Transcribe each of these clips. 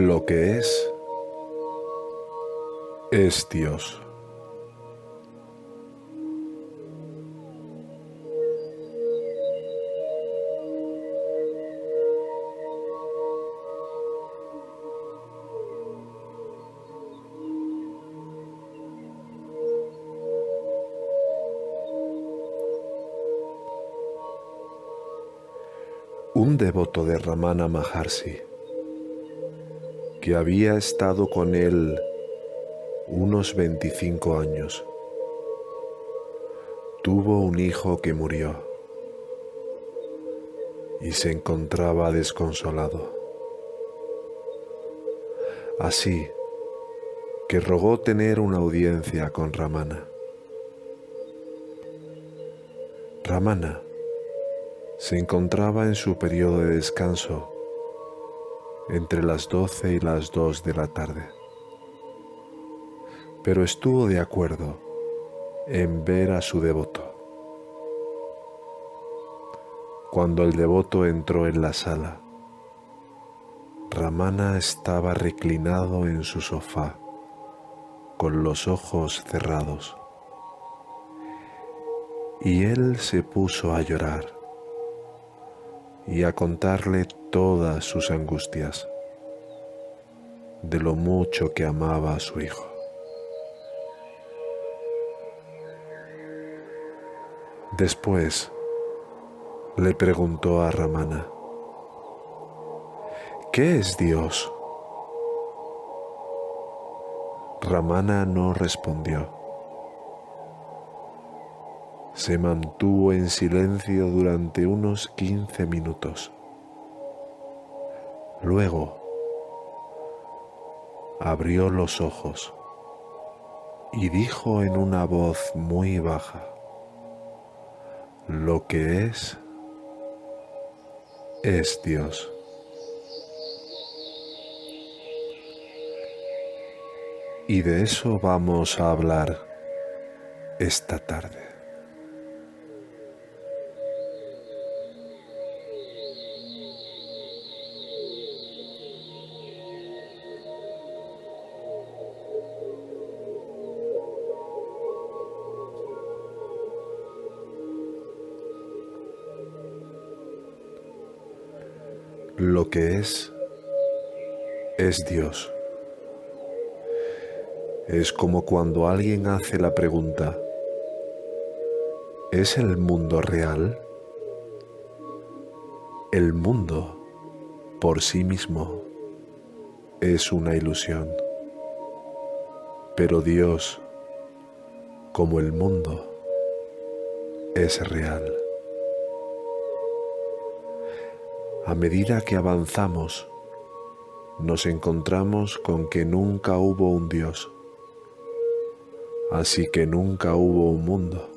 Lo que es es Dios. un devoto de Ramana Maharshi, que había estado con él unos 25 años, tuvo un hijo que murió y se encontraba desconsolado. Así que rogó tener una audiencia con Ramana. Ramana se encontraba en su periodo de descanso entre las doce y las dos de la tarde, pero estuvo de acuerdo en ver a su devoto. Cuando el devoto entró en la sala, Ramana estaba reclinado en su sofá, con los ojos cerrados, y él se puso a llorar y a contarle todas sus angustias de lo mucho que amaba a su hijo. Después le preguntó a Ramana, ¿qué es Dios? Ramana no respondió se mantuvo en silencio durante unos 15 minutos. Luego abrió los ojos y dijo en una voz muy baja, lo que es, es Dios. Y de eso vamos a hablar esta tarde. Lo que es, es Dios. Es como cuando alguien hace la pregunta, ¿es el mundo real? El mundo por sí mismo es una ilusión, pero Dios, como el mundo, es real. A medida que avanzamos, nos encontramos con que nunca hubo un Dios, así que nunca hubo un mundo.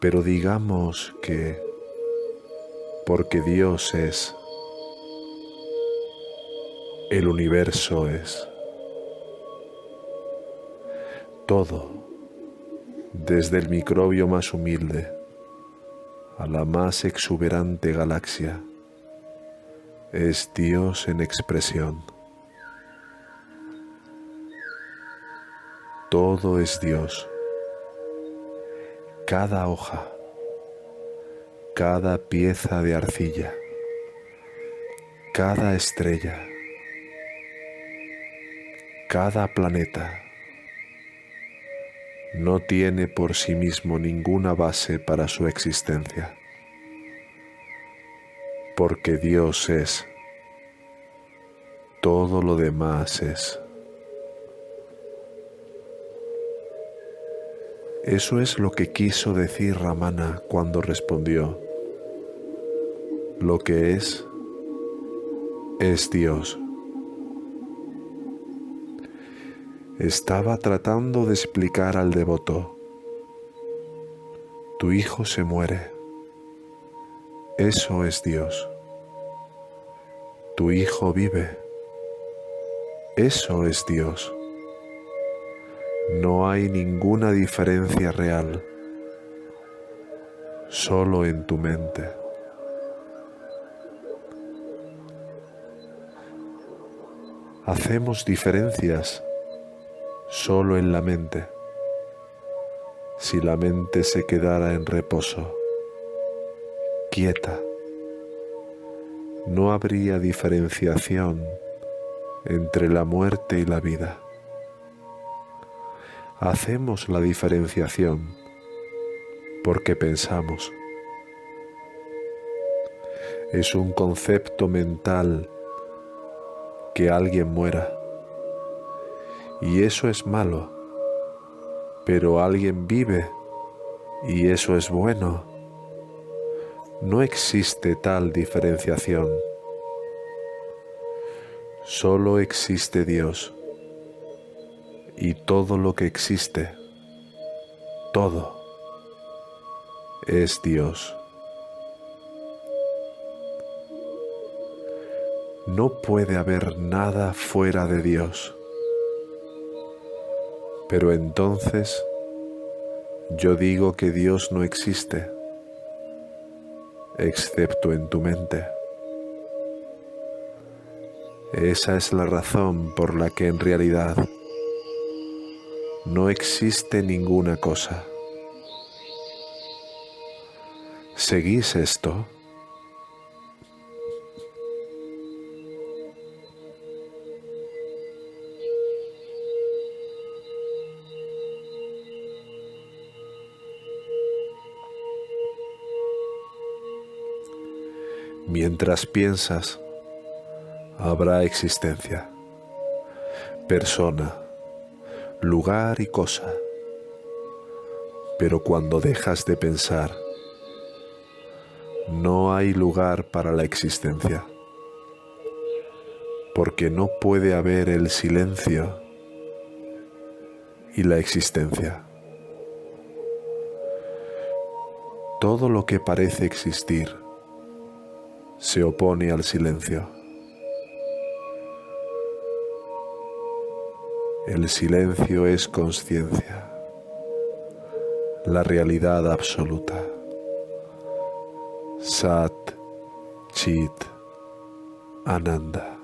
Pero digamos que porque Dios es, el universo es. Todo, desde el microbio más humilde a la más exuberante galaxia. Es Dios en expresión. Todo es Dios. Cada hoja, cada pieza de arcilla, cada estrella, cada planeta no tiene por sí mismo ninguna base para su existencia, porque Dios es, todo lo demás es. Eso es lo que quiso decir Ramana cuando respondió, lo que es, es Dios. Estaba tratando de explicar al devoto, tu hijo se muere, eso es Dios, tu hijo vive, eso es Dios, no hay ninguna diferencia real, solo en tu mente. Hacemos diferencias solo en la mente. Si la mente se quedara en reposo, quieta, no habría diferenciación entre la muerte y la vida. Hacemos la diferenciación porque pensamos. Es un concepto mental que alguien muera. Y eso es malo. Pero alguien vive y eso es bueno. No existe tal diferenciación. Solo existe Dios. Y todo lo que existe, todo, es Dios. No puede haber nada fuera de Dios. Pero entonces yo digo que Dios no existe, excepto en tu mente. Esa es la razón por la que en realidad no existe ninguna cosa. ¿Seguís esto? Mientras piensas, habrá existencia, persona, lugar y cosa. Pero cuando dejas de pensar, no hay lugar para la existencia, porque no puede haber el silencio y la existencia. Todo lo que parece existir se opone al silencio. El silencio es conciencia, la realidad absoluta. Sat, Chit, Ananda.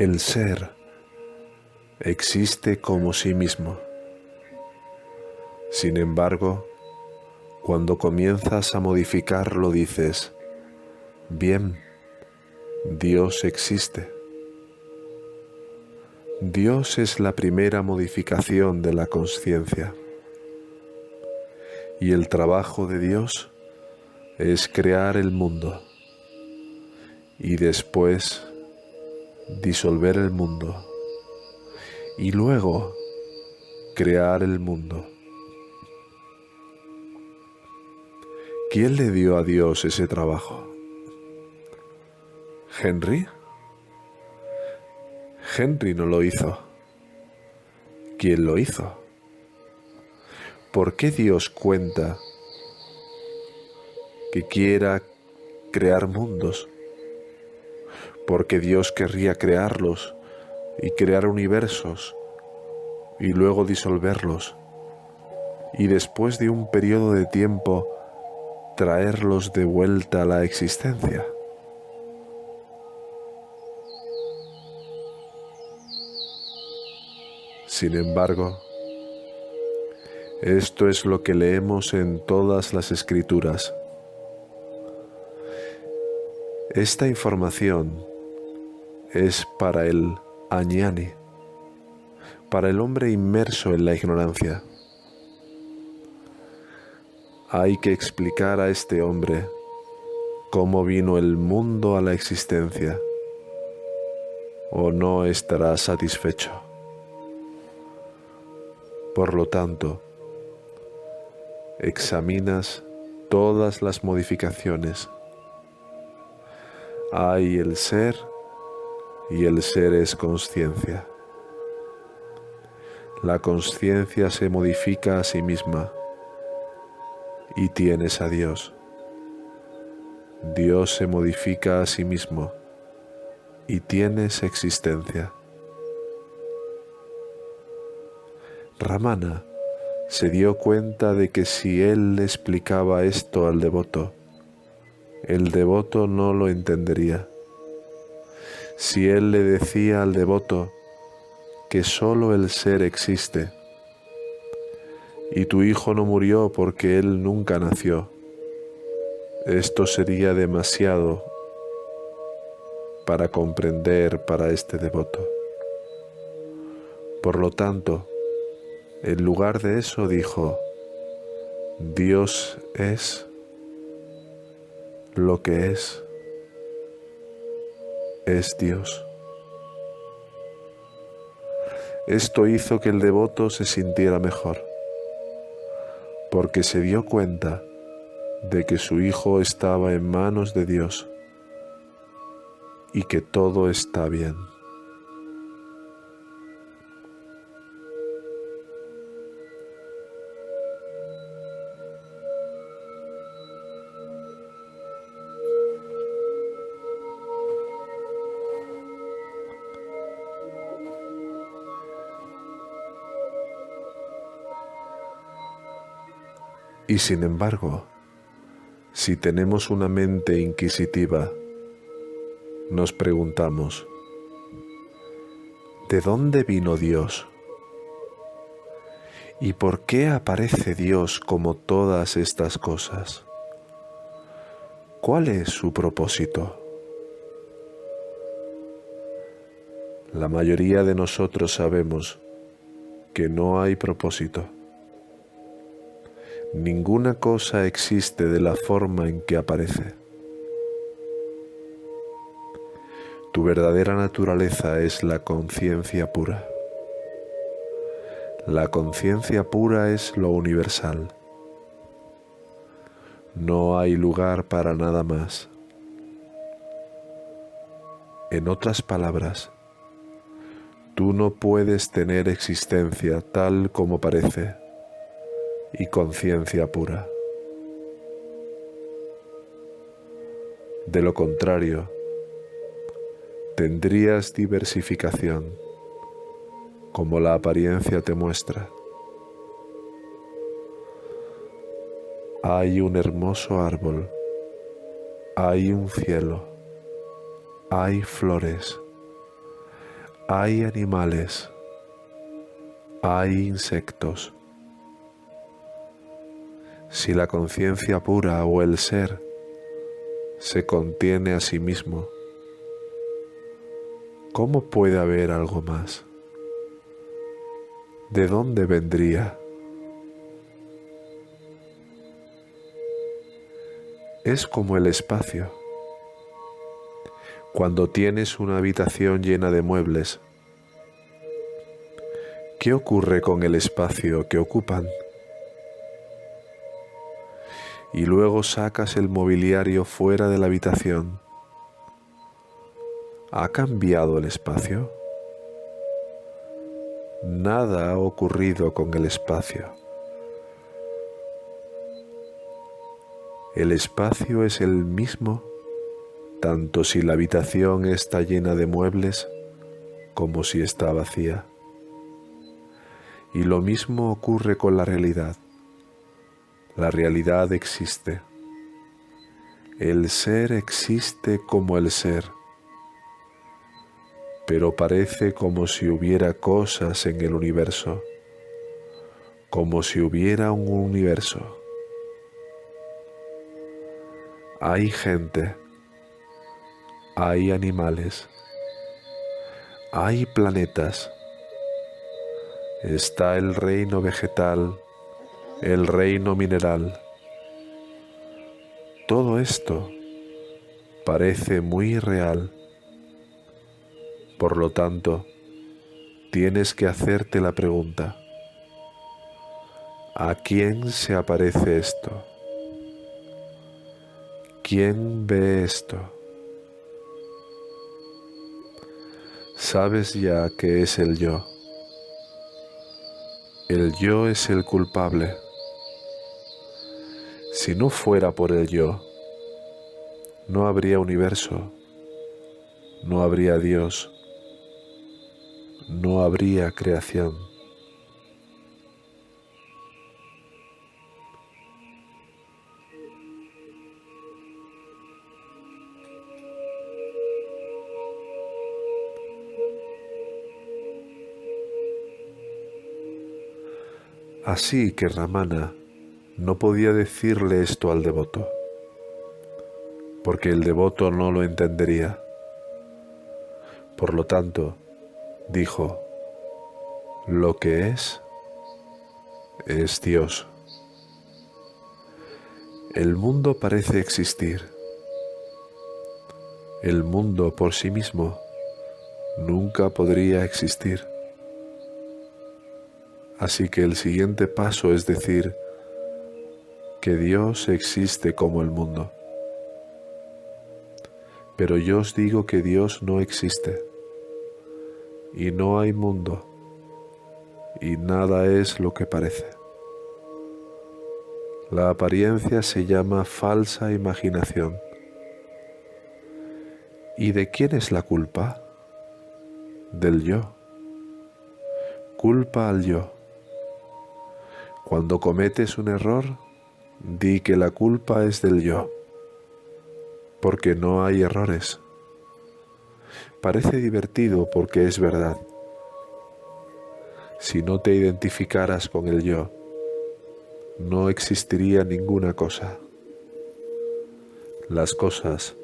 El ser existe como sí mismo. Sin embargo, cuando comienzas a modificarlo dices, bien, Dios existe. Dios es la primera modificación de la conciencia. Y el trabajo de Dios es crear el mundo y después disolver el mundo y luego crear el mundo. ¿Quién le dio a Dios ese trabajo? ¿Henry? Henry no lo hizo. ¿Quién lo hizo? ¿Por qué Dios cuenta que quiera crear mundos? Porque Dios querría crearlos y crear universos y luego disolverlos y después de un periodo de tiempo traerlos de vuelta a la existencia. Sin embargo, esto es lo que leemos en todas las escrituras. Esta información es para el añani, para el hombre inmerso en la ignorancia. Hay que explicar a este hombre cómo vino el mundo a la existencia, o no estará satisfecho. Por lo tanto, examinas todas las modificaciones. Hay el ser y el ser es conciencia. la conciencia se modifica a sí misma y tienes a Dios. Dios se modifica a sí mismo y tienes existencia. Ramana se dio cuenta de que si él le explicaba esto al devoto, el devoto no lo entendería. Si él le decía al devoto que sólo el ser existe, y tu hijo no murió porque él nunca nació, esto sería demasiado para comprender para este devoto. Por lo tanto, en lugar de eso dijo, Dios es lo que es, es Dios. Esto hizo que el devoto se sintiera mejor, porque se dio cuenta de que su hijo estaba en manos de Dios y que todo está bien. Y sin embargo, si tenemos una mente inquisitiva, nos preguntamos, ¿de dónde vino Dios? ¿Y por qué aparece Dios como todas estas cosas? ¿Cuál es su propósito? La mayoría de nosotros sabemos que no hay propósito. Ninguna cosa existe de la forma en que aparece. Tu verdadera naturaleza es la conciencia pura. La conciencia pura es lo universal. No hay lugar para nada más. En otras palabras, tú no puedes tener existencia tal como parece y conciencia pura. De lo contrario, tendrías diversificación, como la apariencia te muestra. Hay un hermoso árbol, hay un cielo, hay flores, hay animales, hay insectos si la conciencia pura o el ser se contiene a sí mismo, ¿cómo puede haber algo más? ¿De dónde vendría? Es como el espacio. Cuando tienes una habitación llena de muebles, ¿qué ocurre con el espacio que ocupan? Y luego sacas el mobiliario fuera de la habitación. ¿Ha cambiado el espacio? Nada ha ocurrido con el espacio. El espacio es el mismo tanto si la habitación está llena de muebles como si está vacía. Y lo mismo ocurre con la realidad. La realidad existe. El ser existe como el ser, pero parece como si hubiera cosas en el universo, como si hubiera un universo. Hay gente, hay animales, hay planetas, está el reino vegetal, el reino mineral. Todo esto parece muy real. Por lo tanto, tienes que hacerte la pregunta, ¿a quién se aparece esto? ¿Quién ve esto? Sabes ya que es el yo. El yo es el culpable. Si no fuera por el yo, no habría universo, no habría Dios, no habría creación. Así que Ramana no podía decirle esto al devoto, porque el devoto no lo entendería. Por lo tanto, dijo, lo que es, es Dios. El mundo parece existir. El mundo por sí mismo nunca podría existir. Así que el siguiente paso es decir que Dios existe como el mundo. Pero yo os digo que Dios no existe y no hay mundo y nada es lo que parece. La apariencia se llama falsa imaginación. ¿Y de quién es la culpa? Del yo. Culpa al yo. Cuando cometes un error, di que la culpa es del yo, porque no hay errores. Parece divertido porque es verdad. Si no te identificaras con el yo, no existiría ninguna cosa. Las cosas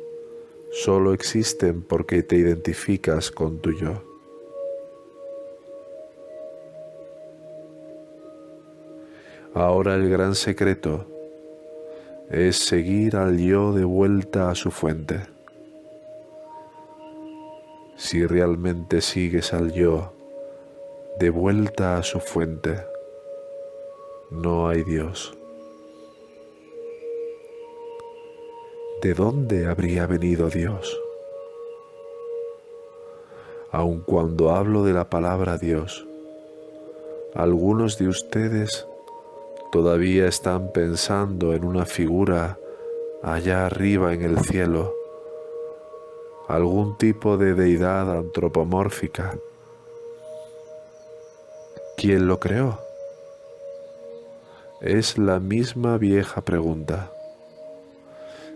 solo existen porque te identificas con tu yo. Ahora el gran secreto es seguir al yo de vuelta a su fuente. Si realmente sigues al yo de vuelta a su fuente, no hay Dios. ¿De dónde habría venido Dios? Aun cuando hablo de la palabra Dios, algunos de ustedes todavía están pensando en una figura allá arriba en el cielo, algún tipo de deidad antropomórfica. ¿Quién lo creó? Es la misma vieja pregunta.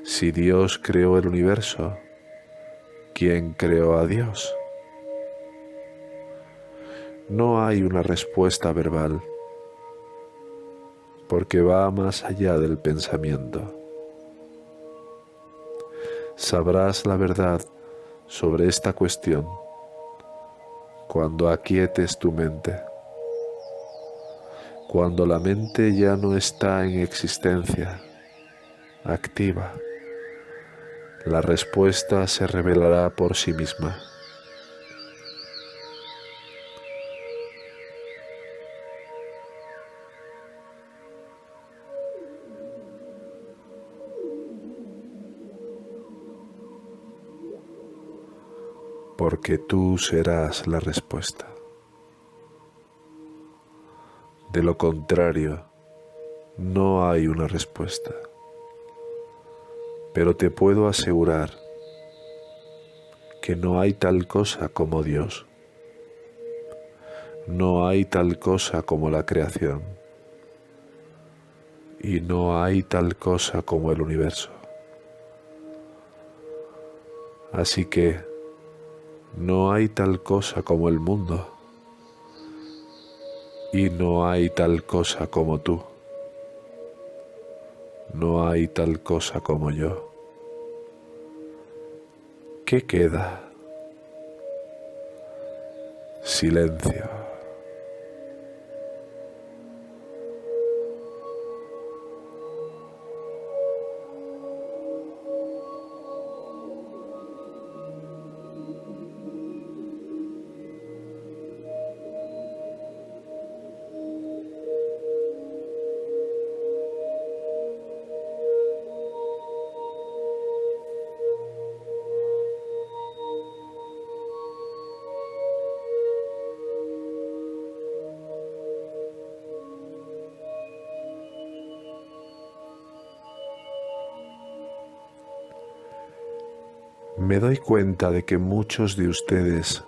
Si Dios creó el universo, ¿quién creó a Dios? No hay una respuesta verbal porque va más allá del pensamiento. Sabrás la verdad sobre esta cuestión cuando aquietes tu mente, cuando la mente ya no está en existencia, activa, la respuesta se revelará por sí misma. Porque tú serás la respuesta. De lo contrario, no hay una respuesta. Pero te puedo asegurar que no hay tal cosa como Dios. No hay tal cosa como la creación. Y no hay tal cosa como el universo. Así que no hay tal cosa como el mundo y no hay tal cosa como tú. No hay tal cosa como yo. ¿Qué queda? Silencio. Me doy cuenta de que muchos de ustedes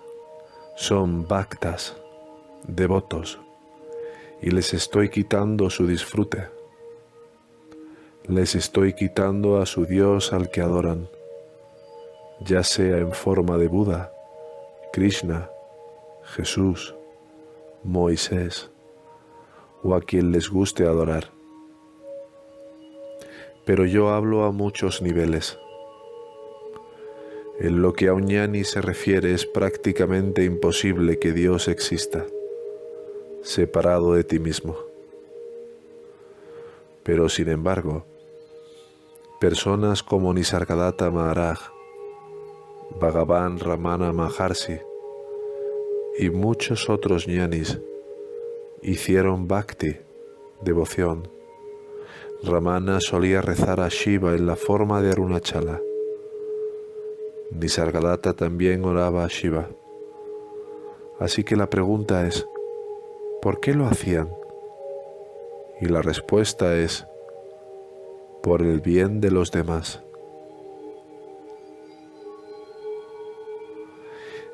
son bhaktas, devotos, y les estoy quitando su disfrute. Les estoy quitando a su Dios al que adoran, ya sea en forma de Buda, Krishna, Jesús, Moisés o a quien les guste adorar. Pero yo hablo a muchos niveles. En lo que a Uñani se refiere es prácticamente imposible que Dios exista, separado de ti mismo. Pero sin embargo, personas como Nisargadatta Maharaj, Bhagavan Ramana Maharshi y muchos otros ñanis hicieron bhakti, devoción. Ramana solía rezar a Shiva en la forma de Arunachala. Nisargadatta también oraba a Shiva. Así que la pregunta es, ¿por qué lo hacían? Y la respuesta es, por el bien de los demás.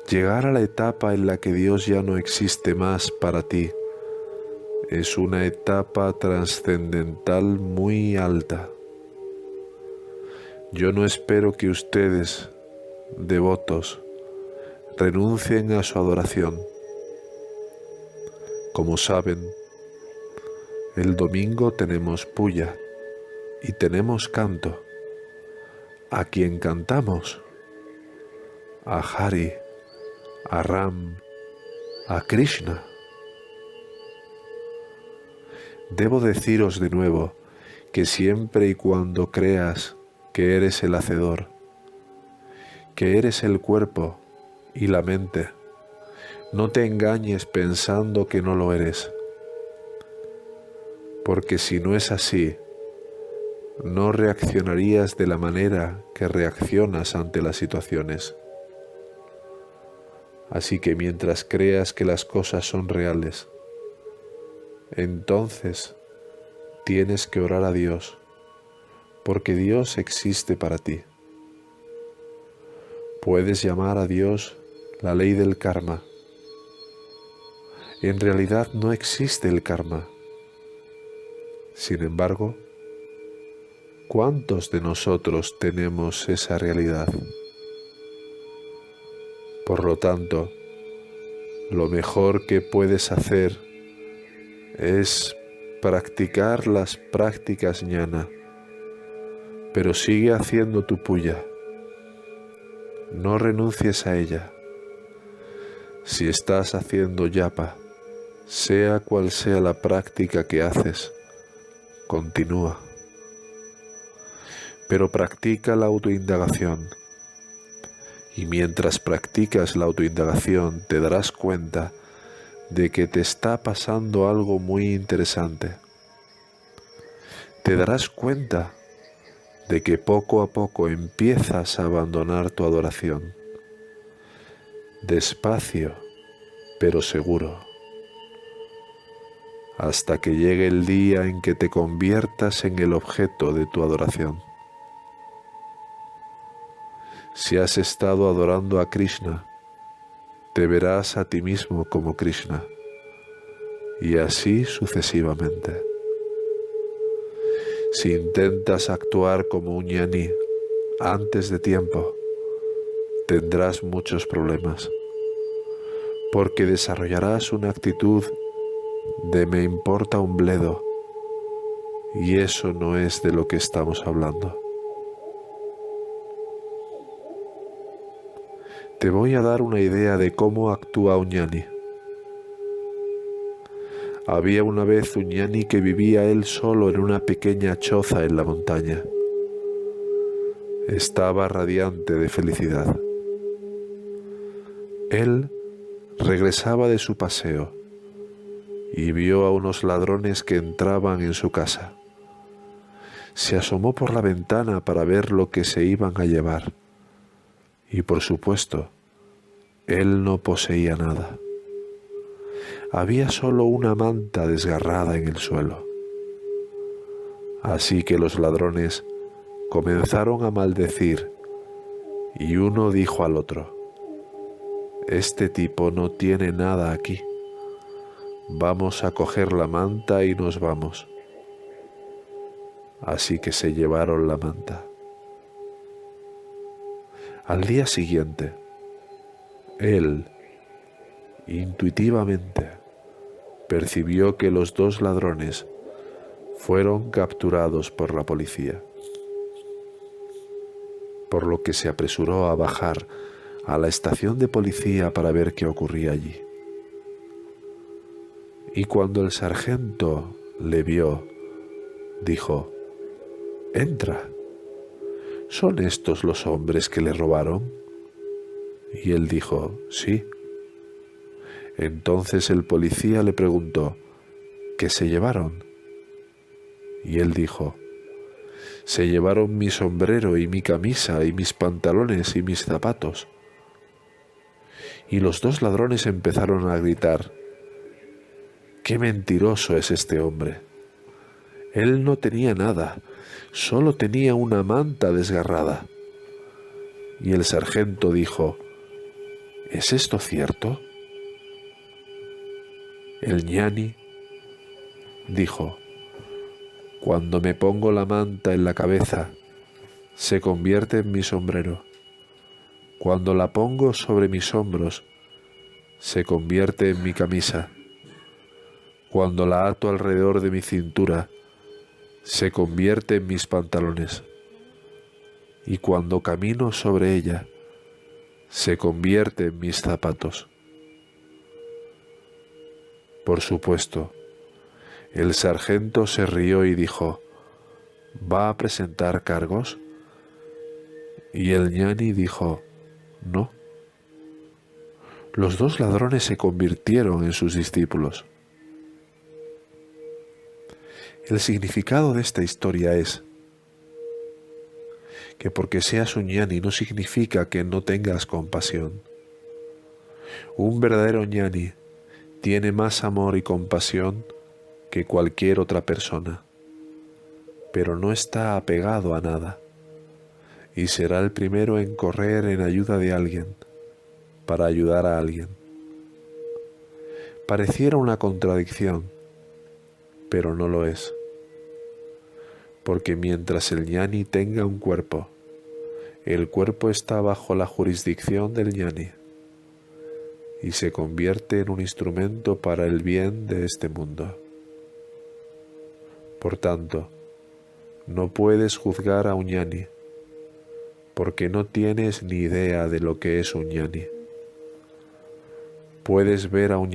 Llegar a la etapa en la que Dios ya no existe más para ti es una etapa trascendental muy alta. Yo no espero que ustedes, devotos, renuncien a su adoración. Como saben, el domingo tenemos puya y tenemos canto. ¿A quien cantamos? A Hari, a Ram, a Krishna. Debo deciros de nuevo que siempre y cuando creas que eres el hacedor, que eres el cuerpo y la mente, no te engañes pensando que no lo eres, porque si no es así, no reaccionarías de la manera que reaccionas ante las situaciones. Así que mientras creas que las cosas son reales, entonces tienes que orar a Dios, porque Dios existe para ti. Puedes llamar a Dios la ley del karma. En realidad no existe el karma. Sin embargo, ¿cuántos de nosotros tenemos esa realidad? Por lo tanto, lo mejor que puedes hacer es practicar las prácticas ñana, pero sigue haciendo tu puya. No renuncies a ella. Si estás haciendo yapa, sea cual sea la práctica que haces, continúa. Pero practica la autoindagación. Y mientras practicas la autoindagación te darás cuenta de que te está pasando algo muy interesante. Te darás cuenta de que poco a poco empiezas a abandonar tu adoración. Despacio, pero seguro. Hasta que llegue el día en que te conviertas en el objeto de tu adoración. Si has estado adorando a Krishna, te verás a ti mismo como Krishna y así sucesivamente. Si intentas actuar como un yani antes de tiempo, tendrás muchos problemas, porque desarrollarás una actitud de me importa un bledo, y eso no es de lo que estamos hablando. Te voy a dar una idea de cómo actúa un ñani. Había una vez un ñani que vivía él solo en una pequeña choza en la montaña. Estaba radiante de felicidad. Él regresaba de su paseo y vio a unos ladrones que entraban en su casa. Se asomó por la ventana para ver lo que se iban a llevar y por supuesto, él no poseía nada. Había solo una manta desgarrada en el suelo. Así que los ladrones comenzaron a maldecir Y uno dijo al otro, Este tipo no tiene nada aquí. Vamos a coger la manta y nos vamos. Así que se llevaron la manta. Al día siguiente, él, intuitivamente, percibió que los dos ladrones fueron capturados por la policía, por lo que se apresuró a bajar a la estación de policía para ver qué ocurría allí. Y cuando el sargento le vio, dijo, Entra. ¿Son estos los hombres que le robaron? Y él dijo, Sí. Entonces el policía le preguntó, ¿qué se llevaron? Y él dijo, se llevaron mi sombrero y mi camisa y mis pantalones y mis zapatos. Y los dos ladrones empezaron a gritar, qué mentiroso es este hombre. Él no tenía nada, solo tenía una manta desgarrada. Y el sargento dijo, ¿es esto cierto? El ñani dijo, cuando me pongo la manta en la cabeza, se convierte en mi sombrero. Cuando la pongo sobre mis hombros, se convierte en mi camisa. Cuando la ato alrededor de mi cintura, se convierte en mis pantalones. Y cuando camino sobre ella, se convierte en mis zapatos. Por supuesto, el sargento se rió y dijo, ¿va a presentar cargos? Y el ñani dijo, no. Los dos ladrones se convirtieron en sus discípulos. El significado de esta historia es que porque seas un ñani no significa que no tengas compasión. Un verdadero ñani tiene más amor y compasión que cualquier otra persona, pero no está apegado a nada y será el primero en correr en ayuda de alguien para ayudar a alguien. Pareciera una contradicción, pero no lo es, porque mientras el ñani tenga un cuerpo, el cuerpo está bajo la jurisdicción del ñani y se convierte en un instrumento para el bien de este mundo. Por tanto, no puedes juzgar a un porque no tienes ni idea de lo que es un. Puedes ver a un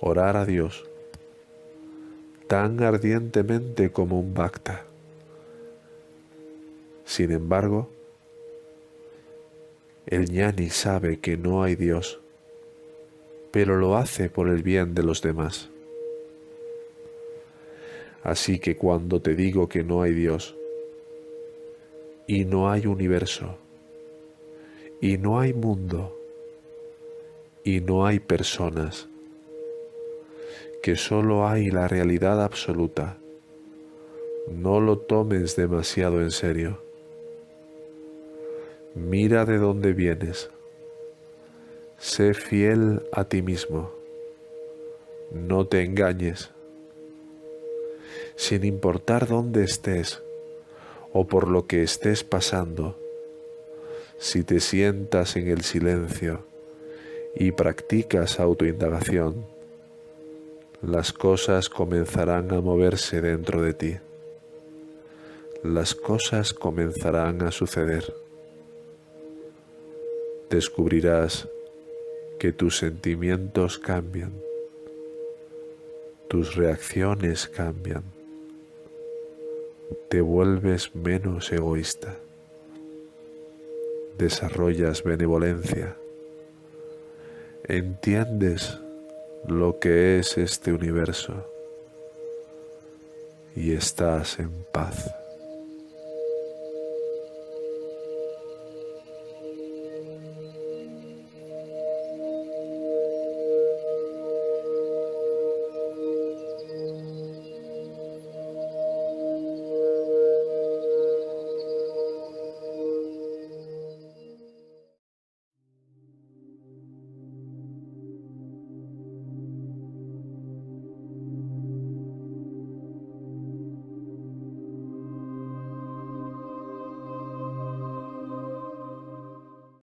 orar a Dios tan ardientemente como un bhakta. Sin embargo, el ñani sabe que no hay Dios, pero lo hace por el bien de los demás. Así que cuando te digo que no hay Dios, y no hay universo, y no hay mundo, y no hay personas, que solo hay la realidad absoluta, no lo tomes demasiado en serio. Mira de dónde vienes. Sé fiel a ti mismo. No te engañes sin importar dónde estés o por lo que estés pasando, si te sientas en el silencio y practicas autoindagación, las cosas comenzarán a moverse dentro de ti. Las cosas comenzarán a suceder. Descubrirás que tus sentimientos cambian, tus reacciones cambian te vuelves menos egoísta, desarrollas benevolencia, entiendes lo que es este universo y estás en paz.